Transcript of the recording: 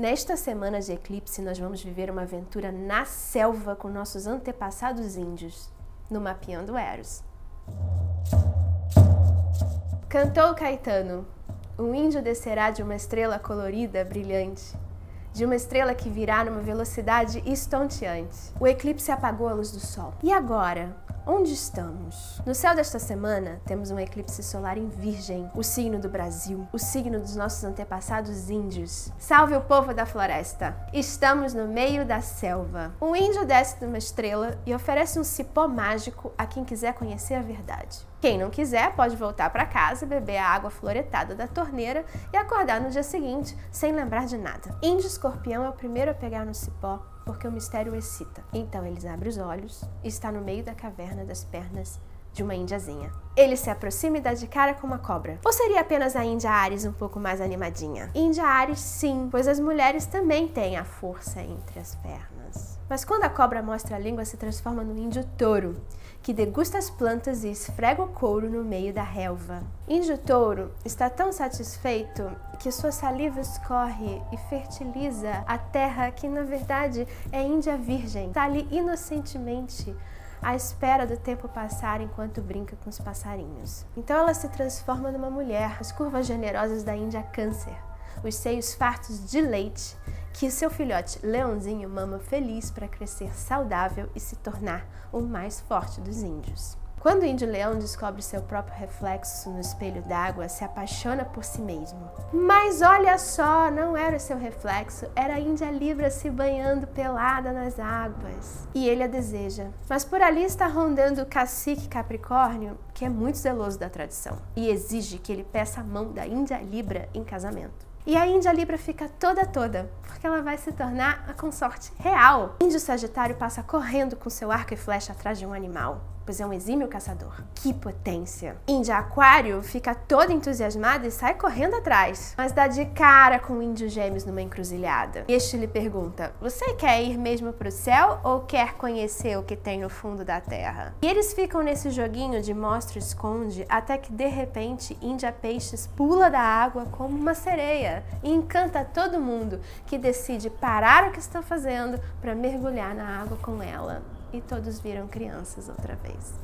Nesta semana de eclipse, nós vamos viver uma aventura na selva com nossos antepassados índios, no Mapeando Eros. Cantou Caetano: Um índio descerá de uma estrela colorida, brilhante, de uma estrela que virá numa velocidade estonteante. O eclipse apagou a luz do sol. E agora? Onde estamos? No céu desta semana, temos um eclipse solar em Virgem, o signo do Brasil, o signo dos nossos antepassados índios. Salve o povo da floresta! Estamos no meio da selva. Um índio desce de uma estrela e oferece um cipó mágico a quem quiser conhecer a verdade. Quem não quiser pode voltar para casa, beber a água floretada da torneira e acordar no dia seguinte sem lembrar de nada. Índio escorpião é o primeiro a pegar no cipó porque o mistério excita. Então eles abrem os olhos está no meio da caverna das pernas de uma índiazinha. Ele se aproxima e dá de cara com uma cobra. Ou seria apenas a Índia Ares um pouco mais animadinha? Índia Ares, sim, pois as mulheres também têm a força entre as pernas. Mas quando a cobra mostra a língua, se transforma no índio touro, que degusta as plantas e esfrega o couro no meio da relva. Índio touro está tão satisfeito que sua saliva escorre e fertiliza a terra que na verdade é Índia virgem. Está ali inocentemente à espera do tempo passar enquanto brinca com os passarinhos. Então ela se transforma numa mulher, as curvas generosas da Índia câncer, os seios fartos de leite, que seu filhote leãozinho mama feliz para crescer saudável e se tornar o mais forte dos índios. Quando o índio leão descobre seu próprio reflexo no espelho d'água, se apaixona por si mesmo. Mas olha só, não era o seu reflexo, era a índia Libra se banhando pelada nas águas. E ele a deseja. Mas por ali está rondando o cacique Capricórnio, que é muito zeloso da tradição, e exige que ele peça a mão da índia Libra em casamento. E a Índia Libra fica toda toda, porque ela vai se tornar a consorte real. Índio Sagitário passa correndo com seu arco e flecha atrás de um animal pois é um exímio caçador. Que potência! Índia Aquário fica toda entusiasmada e sai correndo atrás, mas dá de cara com o Índio Gêmeos numa encruzilhada. Este lhe pergunta: Você quer ir mesmo pro céu ou quer conhecer o que tem no fundo da terra? E eles ficam nesse joguinho de mostra esconde até que de repente Índia Peixes pula da água como uma sereia e encanta todo mundo que decide parar o que está fazendo para mergulhar na água com ela e todos viram crianças outra vez.